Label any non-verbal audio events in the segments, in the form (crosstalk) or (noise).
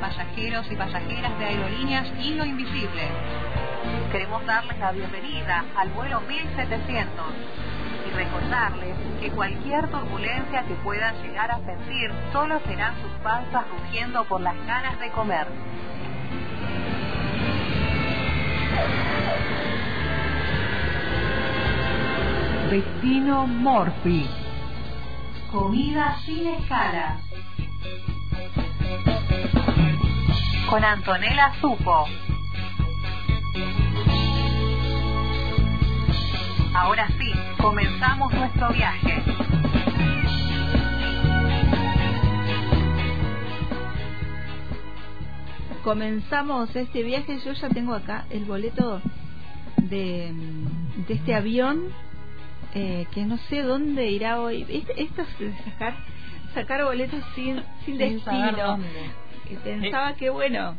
pasajeros y pasajeras de aerolíneas y lo invisible. Queremos darles la bienvenida al vuelo 1700 y recordarles que cualquier turbulencia que puedan llegar a sentir solo serán sus panzas rugiendo por las ganas de comer. Destino Morphy. Comida sin escala. Con Antonella Supo. Ahora sí, comenzamos nuestro viaje. Comenzamos este viaje, yo ya tengo acá el boleto de, de este avión eh, que no sé dónde irá hoy. Esto es sacar, sacar boletos sin, sin, destino. Pensaba que bueno,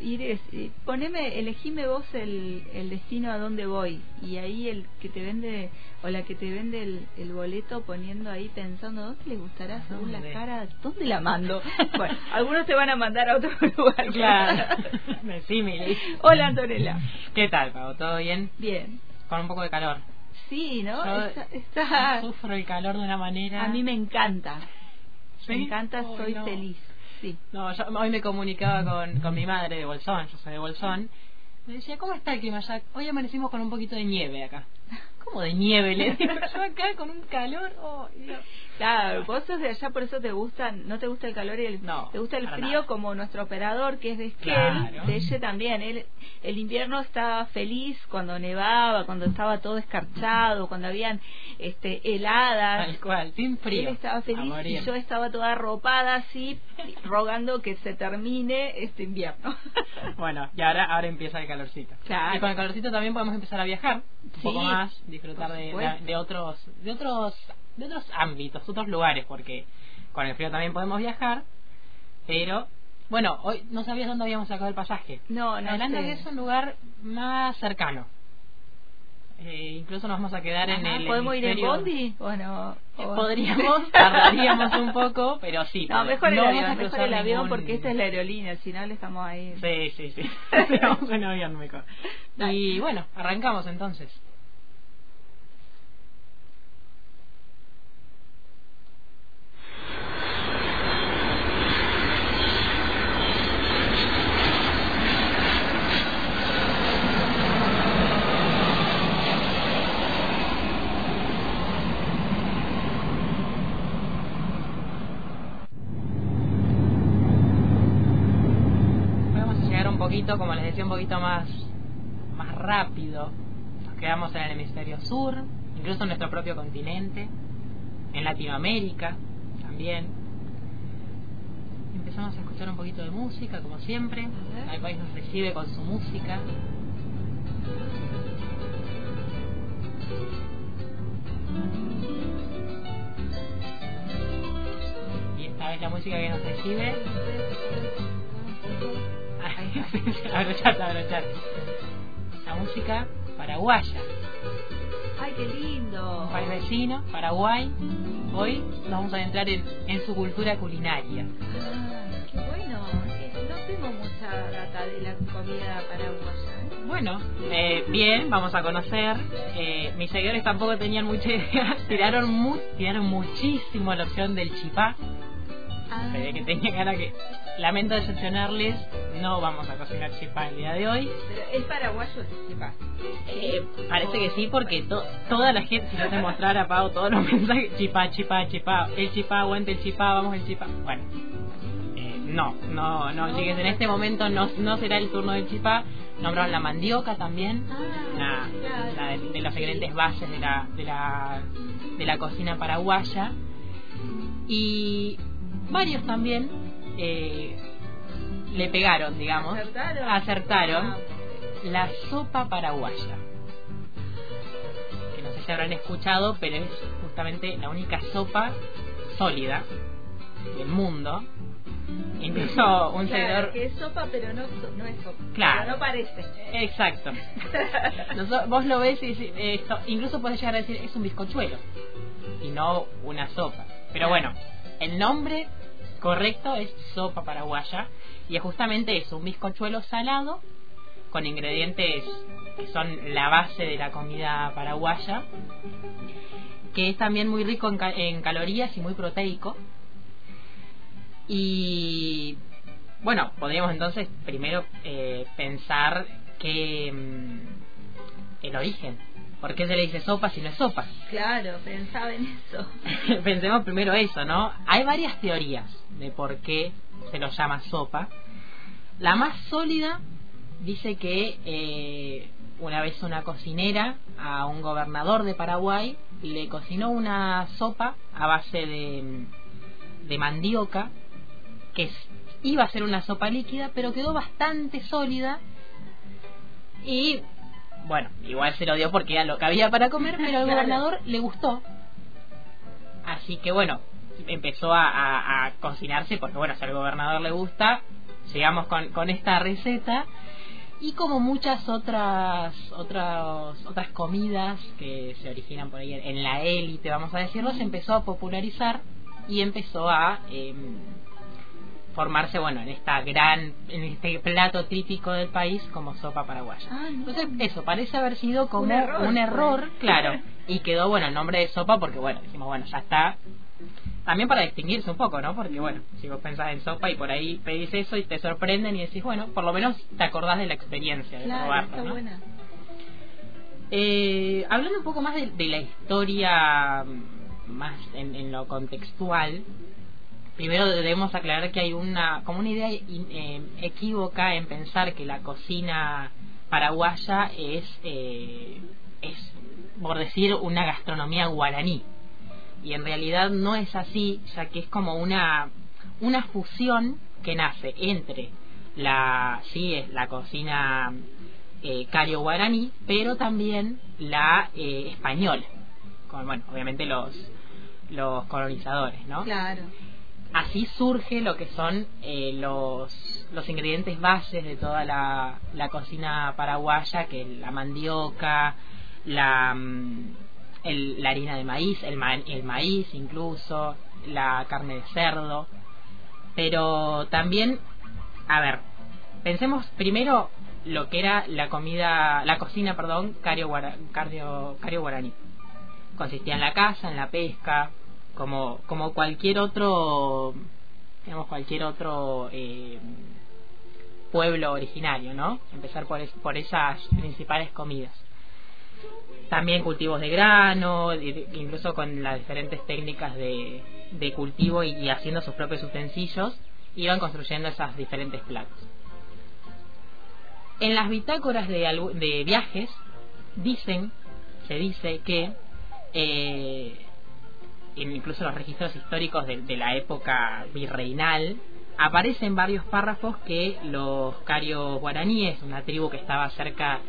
ir poneme, elegime vos el, el destino a dónde voy y ahí el que te vende o la que te vende el, el boleto poniendo ahí pensando dónde le gustará según la cara, ¿dónde la mando? (laughs) bueno, algunos te van a mandar a otro (laughs) lugar. Claro. (laughs) sí, Hola Antonella. ¿Qué tal, Pau? ¿Todo bien? Bien. Con un poco de calor. Sí, ¿no? está, Sufro el calor de una manera. A mí me encanta. Me encanta, soy feliz. Sí. No, yo hoy me comunicaba con, con mi madre de Bolsón, yo soy de Bolsón. Me decía, ¿cómo está el clima ya? Hoy amanecimos con un poquito de nieve acá. (laughs) ¿Cómo de nieve? Le digo yo acá con un calor. Oh, Claro, vos sos de allá, por eso te gusta, no te gusta el calor y el, no, te gusta el frío como nuestro operador que es de Esquel, de ella también. Él, el invierno estaba feliz cuando nevaba, cuando estaba todo escarchado, cuando habían este heladas. Tal cual, sin frío. Él estaba feliz y yo estaba toda arropada así, rogando que se termine este invierno. (laughs) bueno, y ahora, ahora empieza el calorcito. Claro. Y con el calorcito también podemos empezar a viajar un poco más, disfrutar de, de otros de otros de otros ámbitos, otros lugares, porque con el frío también podemos viajar, pero bueno, hoy no sabías dónde habíamos sacado el pasaje. No, no Adelante que es un lugar más cercano. Eh, incluso nos vamos a quedar en el ¿Podemos ir en Bondi? Bueno, podríamos, (laughs) tardaríamos un poco, pero sí. No, mejor el avión, mejor el avión porque esta es la aerolínea, si no le estamos ahí. Sí, sí, sí. (laughs) (laughs) vamos en avión mejor. Y bueno, arrancamos entonces. Como les decía, un poquito más, más rápido. Nos quedamos en el hemisferio sur, incluso en nuestro propio continente, en Latinoamérica también. Empezamos a escuchar un poquito de música, como siempre. El país nos recibe con su música. Y esta vez la música que nos recibe (laughs) abrochate, abrochate. La música paraguaya. ¡Ay, qué lindo! Un país vecino, Paraguay. Hoy nos vamos a entrar en, en su cultura culinaria. Ah, qué bueno. No tengo mucha data de la comida paraguaya. ¿eh? Bueno, eh, bien, vamos a conocer. Eh, mis seguidores tampoco tenían mucha idea. (laughs) Tiraron, mu tiraron muchísimo la opción del chipá. Ah. Se ve que tenía ganas que lamento decepcionarles, no vamos a cocinar chipá el día de hoy. Pero es paraguayo el chipá. Eh, parece que sí, porque toda la gente, si yo te mostrara, Pau, todos los (laughs) mensajes, chipá, chipá, chipá, el chipá, aguante el chipá, vamos el chipá. Bueno, eh, no, no, no, chicas, en este momento no, no será el turno del chipá. Nombraron la mandioca también, ah, la, de, de, los ingredientes bases de la, de la, de la cocina paraguaya. Y varios también eh, le pegaron, digamos, acertaron, ah, la sopa paraguaya. Que no sé si habrán escuchado, pero es justamente la única sopa sólida del mundo. Incluso (laughs) un claro, que es sopa, pero no, no es sopa. Claro. no parece. Exacto. (laughs) vos lo ves y esto, incluso puedes llegar a decir es un bizcochuelo y no una sopa. Pero bueno, el nombre correcto es sopa paraguaya y es justamente eso, un bizcochuelo salado con ingredientes que son la base de la comida paraguaya, que es también muy rico en, calorías y muy proteico. Y bueno, podríamos entonces primero eh, pensar que mm, el origen ¿Por qué se le dice sopa si no es sopa? (laughs) Claro, pensaba en eso. Pensemos primero eso, ¿no? Hay varias teorías de por qué se lo llama sopa. La más sólida dice que eh, una vez una cocinera a un gobernador de Paraguay le cocinó una sopa a base de, de mandioca que iba a ser una sopa líquida pero quedó bastante sólida y bueno, igual se lo dio porque era lo que había para comer, pero al (laughs) gobernador le gustó. Así que bueno, empezó a, cocinarse porque bueno, si al gobernador le gusta, llegamos con, con esta receta y como muchas otras otras otras comidas que se originan por ahí en la élite, vamos a decirlo, se empezó a popularizar y empezó a eh, formarse bueno en esta gran en este plato típico del país como sopa paraguaya. Ah, entonces eso parece haber sido como un error, claro. (laughs) Y quedó bueno el nombre de sopa porque bueno dijimos bueno ya está. También para distinguirse un poco no porque bueno si vos pensás en sopa y por ahí pedís eso y te sorprenden y decís bueno por lo menos te acordás de la experiencia de probarlo ¿no? Eh, hablando un poco más de, la historia más en, en lo contextual primero debemos aclarar que hay una como una idea eh, equívoca en pensar que la cocina paraguaya es eh, es por decir una gastronomía guaraní. Y en realidad no es así ya que es como una una fusión que nace entre la sí es la cocina eh, cario guaraní pero también la eh, española con bueno obviamente los los colonizadores no claro así surge lo que son eh, los, los ingredientes bases de toda la, cocina paraguaya, que la mandioca, la, mm, la harina de maíz, el, el maíz incluso, la carne de cerdo. Pero también, a ver, pensemos primero lo que era la comida, la cocina, perdón, cario, cario, cario guaraní. Consistía en la caza, en la pesca, como como cualquier otro digamos cualquier otro eh, pueblo originario no empezar por por esas principales comidas. También cultivos de grano incluso con las diferentes técnicas de, de cultivo y, haciendo sus propios utensilios iban construyendo esas diferentes platos en las bitácoras de, de viajes dicen se dice que eh, incluso los registros históricos de, la época virreinal, aparecen varios párrafos que los carios guaraníes, una tribu que estaba cerca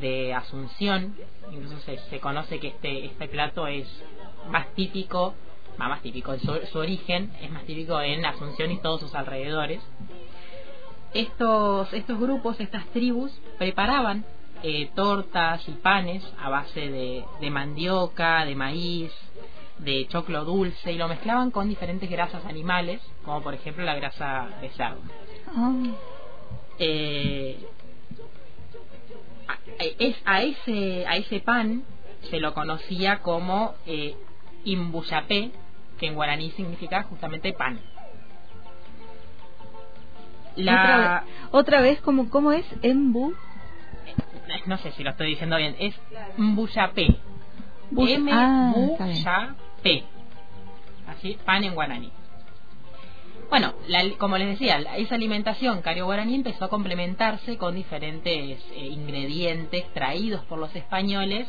de Asunción, incluso se, conoce que este, este plato es más típico, más típico, su, su origen es más típico en Asunción y todos sus alrededores. Estos, estos grupos, estas tribus, preparaban eh, tortas y panes a base de, de mandioca, de maíz, de choclo dulce y lo mezclaban con diferentes grasas animales, como por ejemplo la grasa de cerdo. Ah. Eh, es, a, ese, a ese pan se lo conocía como eh, imbuyapé, que en guaraní significa justamente pan. La... Otra, vez, ¿cómo, ¿cómo es? Embu. No sé si lo estoy diciendo bien. Es mbuyapé. M ah, P. Así, pan en guaraní. Bueno, como les decía, esa alimentación cario-guaraní empezó a complementarse con diferentes eh, ingredientes traídos por los españoles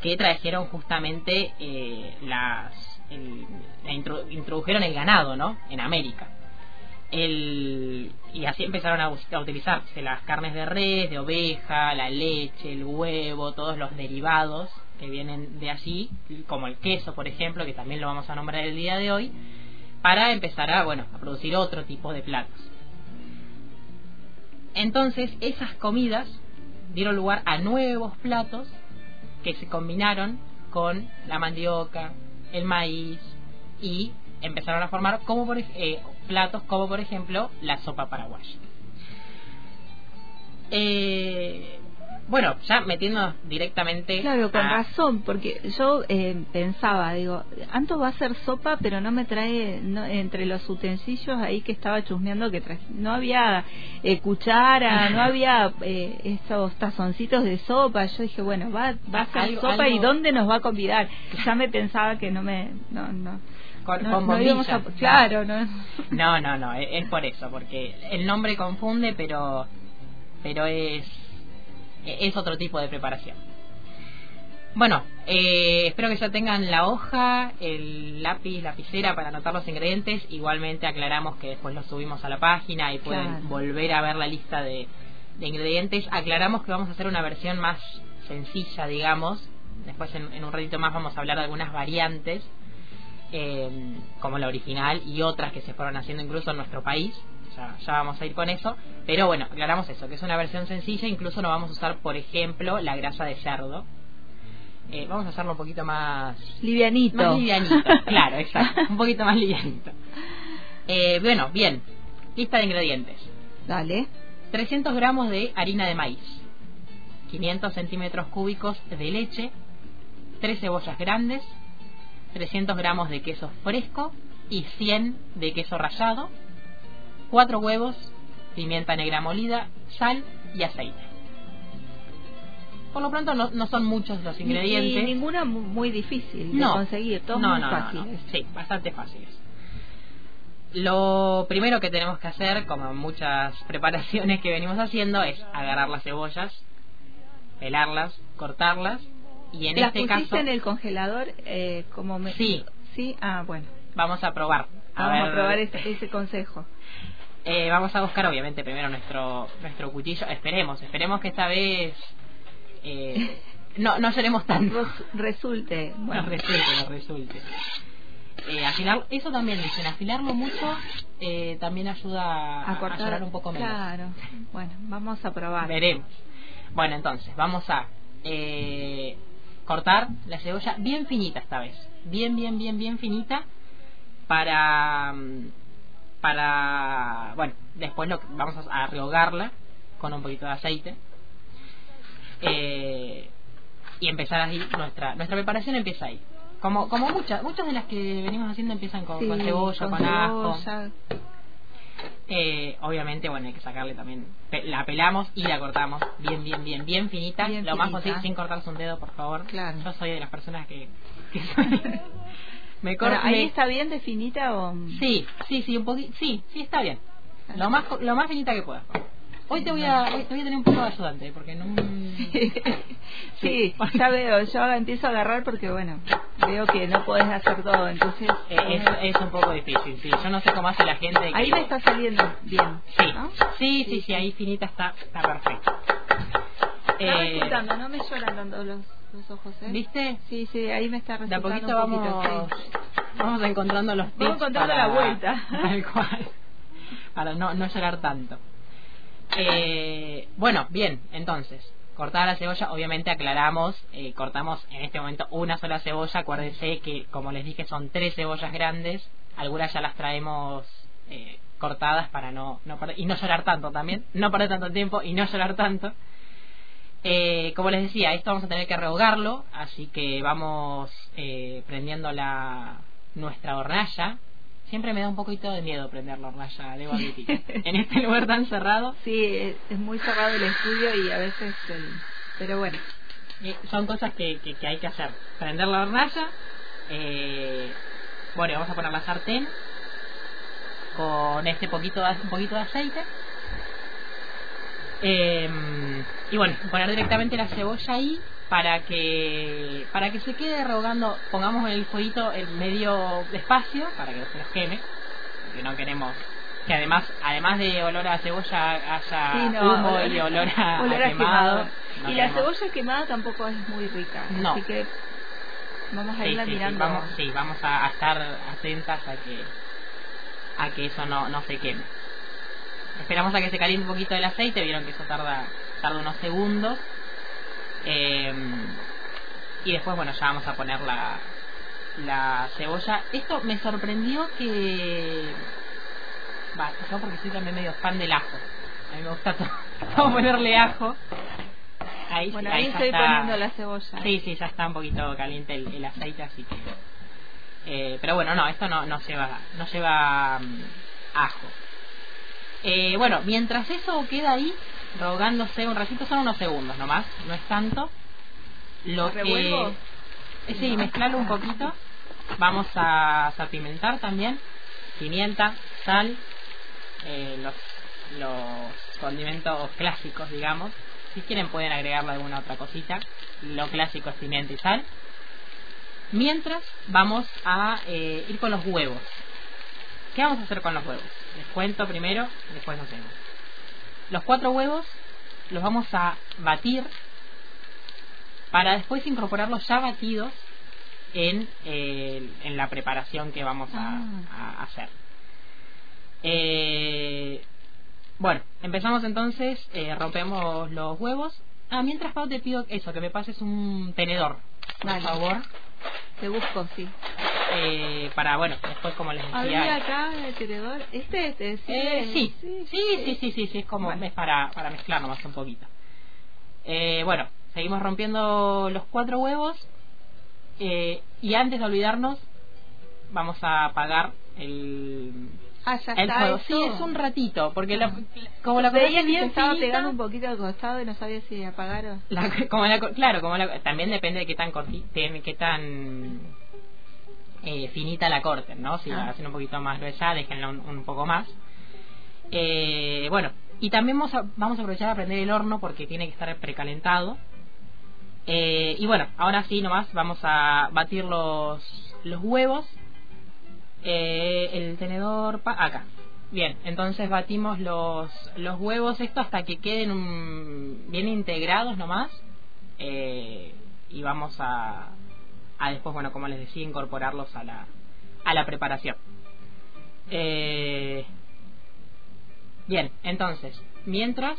que trajeron justamente eh, las introdujeron el ganado, ¿no? En América. El, y así empezaron a, a, utilizarse las carnes de res, de oveja, la leche, el huevo, todos los derivados que vienen de allí, como el queso, por ejemplo, que también lo vamos a nombrar el día de hoy, para empezar a, bueno, a producir otro tipo de platos. Entonces, esas comidas dieron lugar a nuevos platos que se combinaron con la mandioca, el maíz y empezaron a formar como por, eh, platos como por ejemplo la sopa paraguaya. Eh, bueno, ya metiendo directamente. Claro, con razón, porque yo eh, pensaba, digo, Anto va a hacer sopa, pero no me trae no, entre los utensilios ahí que estaba chusmeando que traje. No había eh, cuchara, no (laughs) había eh, esos tazoncitos de sopa. Yo dije, bueno, va, va a hacer sopa y ¿dónde nos va a convidar? Ya me pensaba que no me. No, no. Con, no, no claro, no. No, no, no, es por eso, porque el nombre confunde, pero pero es es otro tipo de preparación. Bueno, eh, espero que ya tengan la hoja, el lápiz, lapicera para anotar los ingredientes. Igualmente aclaramos que después los subimos a la página y pueden volver a ver la lista de, ingredientes. Aclaramos que vamos a hacer una versión más sencilla, digamos. Después en, un ratito más vamos a hablar de algunas variantes, eh, como la original y otras que se fueron haciendo incluso en nuestro país ya, vamos a ir con eso. Pero bueno, aclaramos eso, que es una versión sencilla, incluso no vamos a usar, por ejemplo, la grasa de cerdo. Eh, vamos a hacerlo un poquito más... Livianito. Más livianito, (laughs) claro, exacto. Un poquito más livianito. Eh, bueno, bien. Lista de ingredientes. Dale. 300 gramos de harina de maíz. 500 centímetros cúbicos de leche. 3 cebollas grandes. 300 gramos de queso fresco y 100 de queso rallado, cuatro huevos, pimienta negra molida, sal y aceite. Por lo pronto no, son muchos los ingredientes. Y, ninguna muy difícil de conseguir, todos muy fáciles. sí, bastante fáciles. Lo primero que tenemos que hacer, como muchas (laughs) preparaciones que venimos haciendo, es agarrar las cebollas, pelarlas, cortarlas y en este caso. en el congelador eh, como me... Sí. Sí, ah, bueno. Vamos a probar. Vamos a probar ese consejo. Eh, vamos a buscar obviamente primero nuestro nuestro cuchillo. Esperemos, esperemos que esta vez eh, (laughs) no no seremos tan resulte, bueno. resulte, resulte. Eh, afilar, eso también dicen, afilarlo mucho eh, también ayuda a, cortar, un poco menos. Claro, bueno, vamos a probar. Veremos. Bueno, entonces, vamos a eh, cortar la cebolla bien finita esta vez. Bien, bien, bien, bien finita para mm, para bueno después lo vamos a rehogarla con un poquito de aceite eh, y empezar ahí nuestra nuestra preparación empieza ahí. Como como muchas muchas de las que venimos haciendo empiezan con, cebolla con, ajo. eh, obviamente bueno hay que sacarle también la pelamos y la cortamos bien bien bien bien finita. Lo más posible sin cortarse un dedo por favor. Claro. yo soy de las personas que, que (laughs) Me ¿Ahí está bien de finita o...? Sí, sí, sí, un poquito, sí, sí está bien. Lo más, lo más finita que pueda. Hoy te voy a, hoy te voy a tener un poco de ayudante, porque no... (laughs) Sí, ya veo, yo empiezo a agarrar porque, bueno, veo que no podés hacer todo, entonces... Eh, es, es un poco difícil, sí, yo no sé cómo hace la gente... Ahí me está saliendo bien, Sí, sí, sí, sí, ahí finita está, está perfecto. Eh, no me lloran tanto los los ojos, ¿eh? ¿Viste? Sí, sí, ahí me está resultando De a poquito vamos, vamos encontrando los tips Vamos encontrando la vuelta. (laughs) Tal cual. Para no, no llegar tanto. Eh, bueno, bien, entonces, cortada la cebolla, obviamente aclaramos, eh, cortamos en este momento una sola cebolla, acuérdense que como les dije son tres cebollas grandes, algunas ya las traemos eh, cortadas para no, no y no llorar tanto también, no perder tanto tiempo y no llorar tanto. Eh, como les decía, esto vamos a tener que rehogarlo, así que vamos eh, prendiendo la nuestra hornalla. Siempre me da un poquito de miedo prender la hornalla, debo admitir. (laughs) en este lugar tan cerrado. Sí, es, muy cerrado el estudio y a veces... Pero bueno. Eh, son cosas que, que, hay que hacer. Prender la hornalla. Eh, bueno, vamos a poner la sartén con este poquito de, un poquito de aceite eh, y bueno, poner directamente la cebolla ahí para que para que se quede rehogando, pongamos el fueguito en medio despacio para que no se nos queme, porque no queremos que además además de olor a cebolla haya humo y olor a, (laughs) quemado. y la cebolla quemada tampoco es muy rica, así que vamos a irla mirando. vamos, sí, vamos a, estar atentas a que a que eso no, no se queme. Esperamos a que se caliente un poquito el aceite, vieron que eso tarda, tarda unos segundos. Eh, y después, bueno, ya vamos a poner la, la cebolla. Esto me sorprendió que... Va, yo porque soy también medio fan del ajo. A mí me gusta todo, (laughs) todo ponerle ajo. Ahí, Bueno, sí, ahí ya estoy está. poniendo la cebolla. Sí, sí, ya está un poquito caliente el, el aceite, así que... Eh, pero bueno, no, esto no, no lleva, no lleva mm, ajo. Eh, bueno, mientras eso queda ahí, rogándose un ratito, son unos segundos nomás, no es tanto. Lo ¿Lo que... Eh, Sí, mezclarlo un poquito. Vamos a salpimentar también. Pimienta, sal, eh, los, los condimentos clásicos, digamos. Si quieren pueden agregarle alguna otra cosita. Lo clásico es pimienta y sal. Mientras vamos a eh, ir con los huevos. ¿Qué vamos a hacer con los huevos? Les cuento primero, después lo hacemos. Los cuatro huevos los vamos a batir para después incorporarlos ya batidos en, eh, en la preparación que vamos a, Ah. a hacer. Eh, bueno, empezamos entonces, eh, rompemos los huevos. Ah, mientras Pau te pido eso, que me pases un tenedor, por Dale. favor, Te busco, sí. Eh, para, bueno, después como les decía... Había acá el tenedor. ¿Este? este sí, Eh, sí, sí, sí, sí, sí, sí, es como Bueno. es para, para mezclar nomás un poquito. Eh, bueno, seguimos rompiendo los cuatro huevos eh, y antes de olvidarnos vamos a apagar el, Ah, ya el está. Sí, es un ratito, porque la- (laughs) como la Veía bien estaba pegando un poquito al costado y no sabía si apagar o... la- como la, co- claro, como la, también depende de qué tan corti, de qué tan eh, finita la corten, ¿no? Si Ah. la hacen un poquito más gruesa, déjenla un, un poco más. Eh, bueno, y también vamos a, vamos a aprovechar a prender el horno porque tiene que estar precalentado. Eh, y bueno, ahora sí nomás vamos a batir los, los huevos. El tenedor pa- acá. Bien, entonces batimos los, los huevos esto hasta que queden un- bien integrados nomás. Y vamos a, a después, bueno, como les decía, incorporarlos a la, a la preparación. Eh, bien, entonces, mientras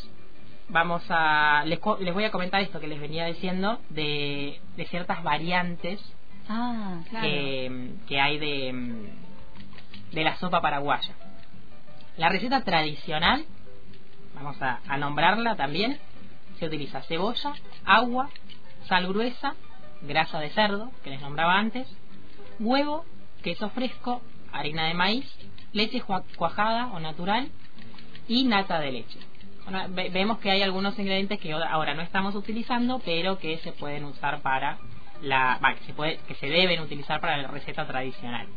vamos a les, les voy a comentar esto que les venía diciendo de, de ciertas variantes Ah, claro. que, que hay de, de la sopa paraguaya. La receta tradicional, vamos a, a nombrarla también, se utiliza cebolla, agua, sal gruesa, grasa de cerdo, que les nombraba antes, huevo, queso fresco, harina de maíz, leche cuajada o natural y nata de leche. Vemos que hay algunos ingredientes que ahora- no estamos utilizando, pero que se pueden usar para la, que se puede, que se deben utilizar para la receta tradicional.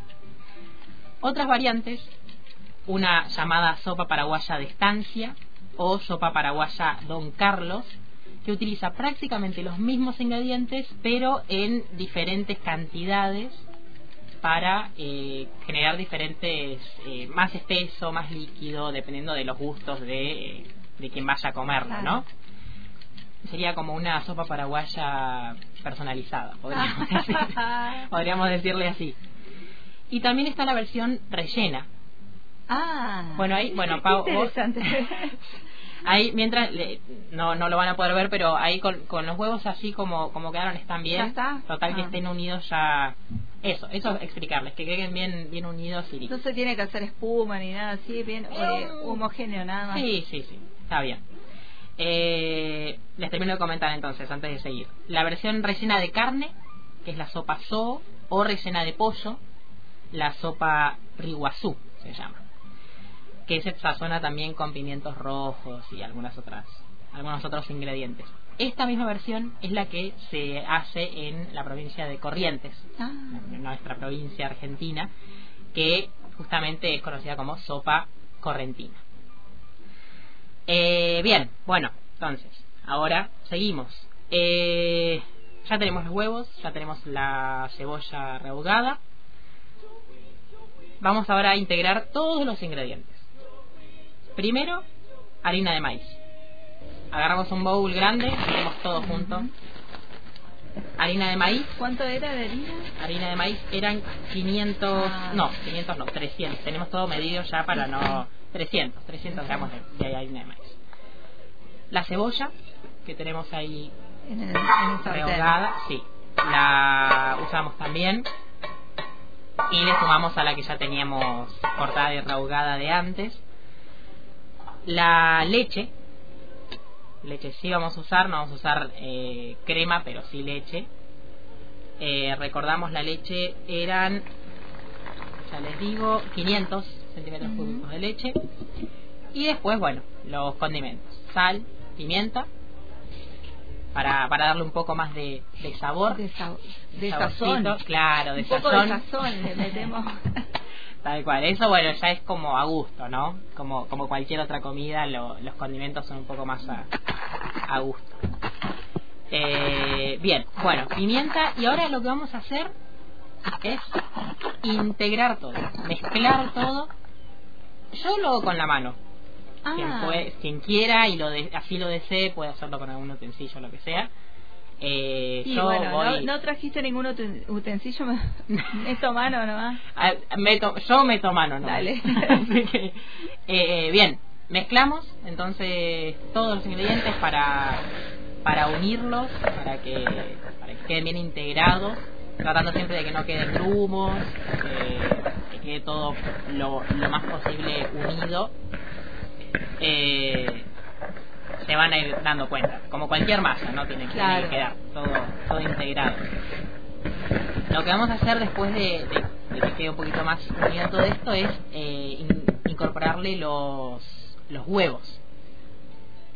Otras variantes, una llamada sopa paraguaya de estancia o sopa paraguaya Don Carlos, que utiliza prácticamente los mismos ingredientes, pero en diferentes cantidades para eh, generar diferentes, eh, más espeso, más líquido, dependiendo de los gustos de, de quien vaya a comerlo, ¿no? Sería como una sopa paraguaya personalizada, podríamos, (laughs) decir. podríamos decirle así. Y también está la versión rellena. Ah. Bueno, ahí- bueno, Pau, vos-. (laughs) Ahí, mientras, le- no, no lo van a poder ver, pero ahí con, con los huevos así como, como quedaron están bien. ¿Ya está? Total que Ah. estén unidos ya. Eso, eso explicarles, que queden bien, bien unidos y. No se tiene que hacer espuma ni nada así, bien eh, homogéneo nada más. Sí, sí, sí, está bien. Eh, les termino de comentar entonces, antes de seguir. La versión rellena de carne, que es la sopa so, o rellena de pollo, la sopa riguazú se llama. Que se sazona también con pimientos rojos y algunas otras, algunos otros ingredientes. Esta misma versión es la que se hace en la provincia de Corrientes, Ah. en nuestra provincia argentina, que justamente es conocida como sopa correntina. Eh, bien, bueno, entonces, ahora seguimos. Eh, ya tenemos los huevos, ya tenemos la cebolla rehogada. Vamos ahora a integrar todos los ingredientes. Primero, harina de maíz. Agarramos un bowl grande, ponemos todo junto. Harina de maíz, ¿Cuánto era de harina? harina de maíz eran 500, Ah. no, 500 no, 300. Tenemos todo medido ya para no 300, 300 gramos de, de harina de maíz. La cebolla que tenemos ahí En el, en el sartén. rehogada, sí, la usamos también. y le sumamos a la que ya teníamos cortada y rehogada de antes. La leche, leche sí vamos a usar, no vamos a usar eh, crema, pero sí leche. Eh, recordamos la leche eran, ya les digo, 500 centímetros cúbicos de leche. Y después, bueno, los condimentos, sal, pimienta, para, para darle un poco más de, de sabor. De, sa de saborcito, sazón. Claro, de Un poco de sazón le metemos. (laughs) Tal cual, eso bueno, ya es como a gusto, ¿no? Como, como cualquier otra comida, lo- los condimentos son un poco más a, a gusto. Eh, bien, bueno, pimienta, y ahora lo que vamos a hacer es integrar todo, mezclar todo. Yo lo hago con la mano. Quien, Ah, puede- quien quiera y lo de- así lo desee puede hacerlo con algún utensilio, lo que sea. Eh, y yo bueno, voy... no, no trajiste ningún uten- utensilio, (laughs) me- meto mano nomás. Ah, meto- yo meto mano, ¿no? Dale. (laughs) Así que, eh, bien, mezclamos entonces todos los ingredientes para, para unirlos, para que, para que queden bien integrados, tratando siempre de que no queden grumos, eh, que quede todo lo, lo más posible unido. Eh, se van a ir dando cuenta, como cualquier masa, ¿no? Tiene que, tiene Claro. que quedar todo, todo integrado. Lo que vamos a hacer después de, de- de que quede un poquito más unido todo esto es eh, in- incorporarle los, los huevos.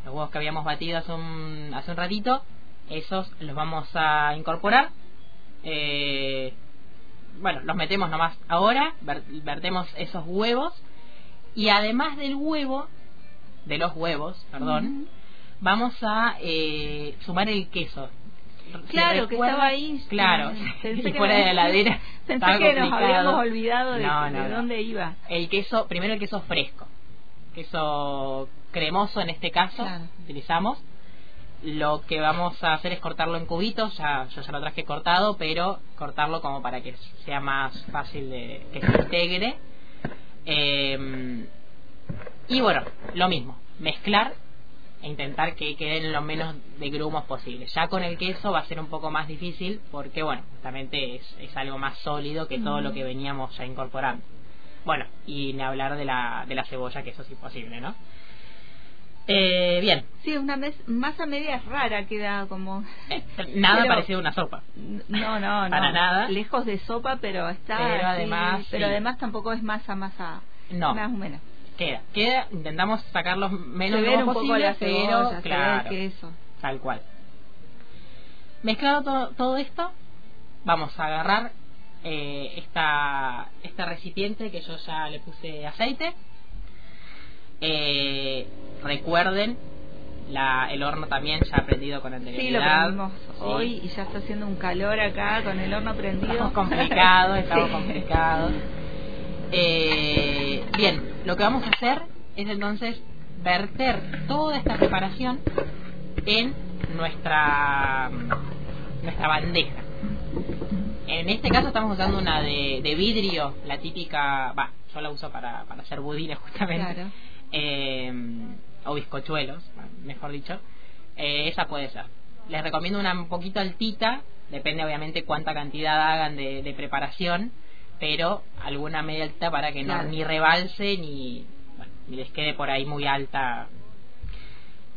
Los huevos que habíamos batido hace un, hace un ratito, esos los vamos a incorporar. Eh, bueno, los metemos nomás ahora, ver- vertemos esos huevos y además del huevo, de los huevos, perdón. Vamos a eh, sumar el queso. Claro, que estaba ahí. Claro, (laughs) Pensé (laughs) y que fuera me- de la heladera. (laughs) Pensé que nos habíamos olvidado de, No, no, de no. dónde iba. El queso, primero el queso fresco, queso cremoso en este caso, Claro. utilizamos. Lo que vamos a hacer es cortarlo en cubitos, ya, yo ya lo traje cortado, pero cortarlo como para que sea más fácil de que se integre. Eh, y bueno, lo mismo, mezclar intentar que queden lo menos de grumos posible. Ya con el queso va a ser un poco más difícil porque, bueno, justamente es, es algo más sólido que todo lo que veníamos ya incorporando. Bueno, y ni hablar de la, de la cebolla, que eso es imposible, ¿no? Eh, bien, Sí, una mes- masa media rara queda como... (laughs) Eh, nada Pero- parecido a una sopa. No, no, (laughs) no. Para nada. Lejos de sopa, pero está... Pero así, además, Pero sí. además tampoco es masa, masa... No. Más o menos. Queda, queda, intentamos sacarlos menos ve un poco posible, la cebolla, pero claro, el queso. tal cual. Mezclado todo, todo esto, vamos a agarrar eh, esta, este recipiente que yo ya le puse aceite. Eh, recuerden, la, el horno también ya ha prendido con Sí, lo anterioridad. prendimos Sí. hoy y ya está haciendo un calor acá con el horno prendido. Estamos complicados, (laughs) estamos Sí. complicados. Eh, bien, lo que vamos a hacer es entonces verter toda esta preparación en nuestra nuestra bandeja. En este caso estamos usando una de, de vidrio, la típica, va, yo la uso para, para hacer budines justamente, Claro. eh, o bizcochuelos, mejor dicho. Eh, esa puede ser. Les recomiendo una un poquito altita, depende obviamente cuánta cantidad hagan de, de preparación, pero alguna media alta para que no Claro. ni rebalse ni, bueno, ni les quede por ahí muy alta.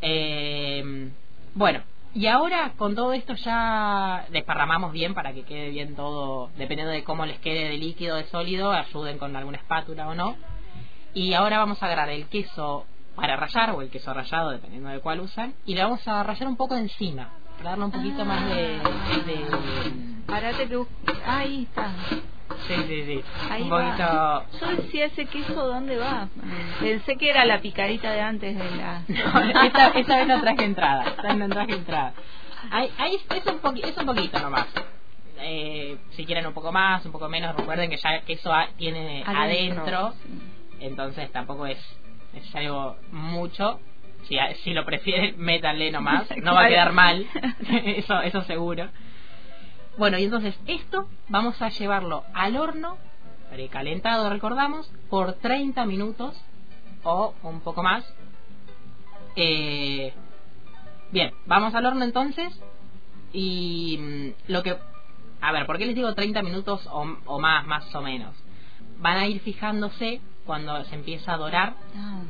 Eh, bueno, y ahora con todo esto ya desparramamos bien para que quede bien todo, dependiendo de cómo les quede de líquido, de sólido, ayuden con alguna espátula o no. Y ahora vamos a agarrar el queso para rallar o el queso rallado, dependiendo de cuál usan, y le vamos a rallar un poco encima, para darle un poquito Ah. más de, de- Parate que... bus- Ahí está. Sí, sí, sí. Ahí un va. poquito. Yo decía ese queso, ¿dónde va? Pensé que era la picadita de antes de la... (laughs) No, esta, esta vez no traje entrada. Esta vez no traje entrada. Ahí, ahí es, un poqui- es un poquito nomás. Eh, si quieren un poco más, un poco menos, recuerden que ya queso a- tiene adentro, entonces tampoco es necesario mucho. Si, si lo prefieren, métanle nomás. No va a quedar mal, (laughs) eso, eso seguro. Bueno, y entonces esto vamos a llevarlo al horno, precalentado, recordamos, por 30 minutos o un poco más. Eh, bien, vamos al horno entonces y mm, lo que a ver, ¿por qué les digo 30 minutos o, o más, más o menos? Van a ir fijándose cuando se empieza a dorar. Ah,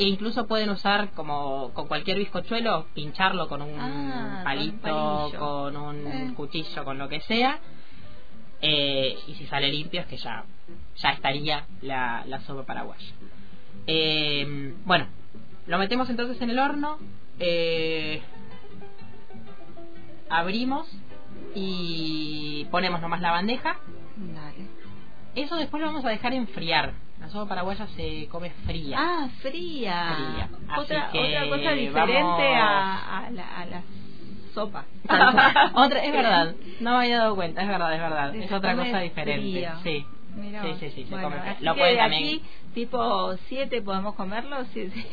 E incluso pueden usar como con cualquier bizcochuelo, pincharlo con un Ah, con un palito, palillo. con un Eh. cuchillo, con lo que sea. Eh, y si sale limpio es que ya, ya estaría la, la sopa paraguaya. Eh, bueno, lo metemos entonces en el horno. abrimos y ponemos nomás la bandeja. dale. Eso después lo vamos a dejar enfriar. La sopa paraguaya se come fría. Ah, fría. Fría. Otra, otra cosa diferente vamos- a, a, la, a la sopa. (laughs) otra, es verdad, no me había dado cuenta, es verdad, es verdad. Se Es otra cosa diferente. frío. Sí. Mirá Sí, sí, sí, se Bueno, come frío. Lo pueden de también- aquí, tipo 7, ¿podemos comerlo? Sí, sí.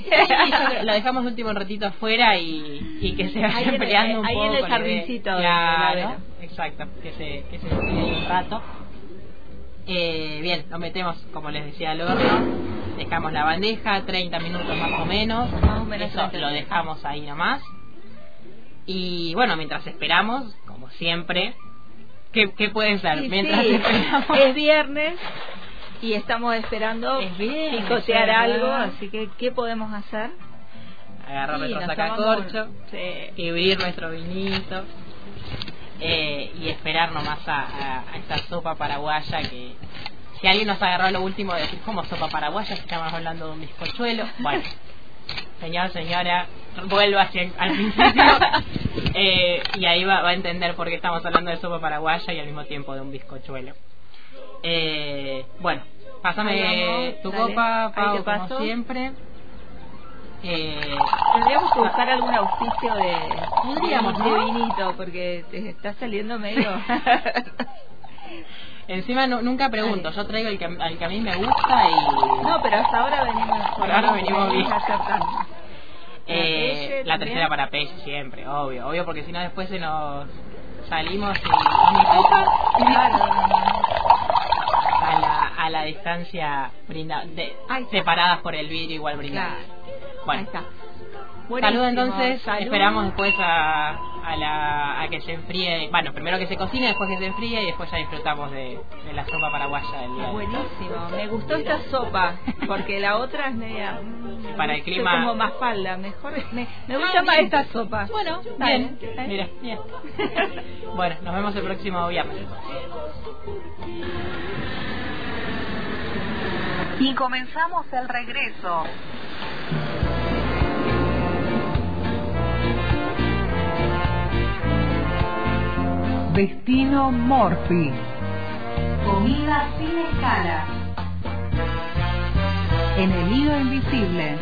Lo dejamos último un ratito afuera y, y que se vaya el- enfriando un ahí en poco. el jardincito Claro, exacto, que se, que se un rato. Eh, bien, lo metemos, como les decía, al horno. Dejamos la bandeja, 30 minutos más o menos. Más o menos Eso 30 lo dejamos ahí nomás. Y bueno, mientras esperamos, como siempre, ¿qué, qué puede ser? Sí, mientras sí. esperamos. Es viernes y estamos esperando Es viernes, picotear algo, así que ¿qué podemos hacer? Agarrar Sí, nuestro sacacorcho. tomamos- sí. escribir nuestro vinito esperar nomás a, a- a esta sopa paraguaya que si alguien nos agarró lo último de decir como sopa paraguaya si estamos hablando de un bizcochuelo (laughs) bueno señor señora vuelva hacia al principio. (laughs) Eh, y ahí va, va a entender por qué estamos hablando de sopa paraguaya y al mismo tiempo de un bizcochuelo. Eh, bueno pásame tu dale. copa Pau como siempre eh, Tendríamos que buscar algún auspicio de, Podríamos, de ¿no? vinito porque te está saliendo medio... (laughs) Encima no- nunca pregunto, yo traigo el que, al que a mí me gusta y no, pero hasta ahora venimos, Por ahora venimos bien. eh, Pelle la también. tercera para pez siempre, obvio, obvio porque si no después se nos salimos y Claro. a la, a la distancia brinda, de, separadas por el vidrio igual brindamos. Claro. Bueno, Ahí está. Salud Buenísimo. entonces, Salud. esperamos después a, a, la, a que se enfríe, bueno, primero que se cocine, después que se enfríe y después ya disfrutamos de, de la sopa paraguaya del día. Buenísimo, me gustó esta sopa, (laughs) porque la otra es media... mm, Para el clima- como más falda, mejor me, me gusta Ah, más bien. esta sopa. Bueno, Dale, bien, ¿eh? mira, bien. (laughs) bueno, nos vemos el próximo viernes. Y comenzamos el regreso. Destino Morphy. Comida sin escala. En el hilo invisible.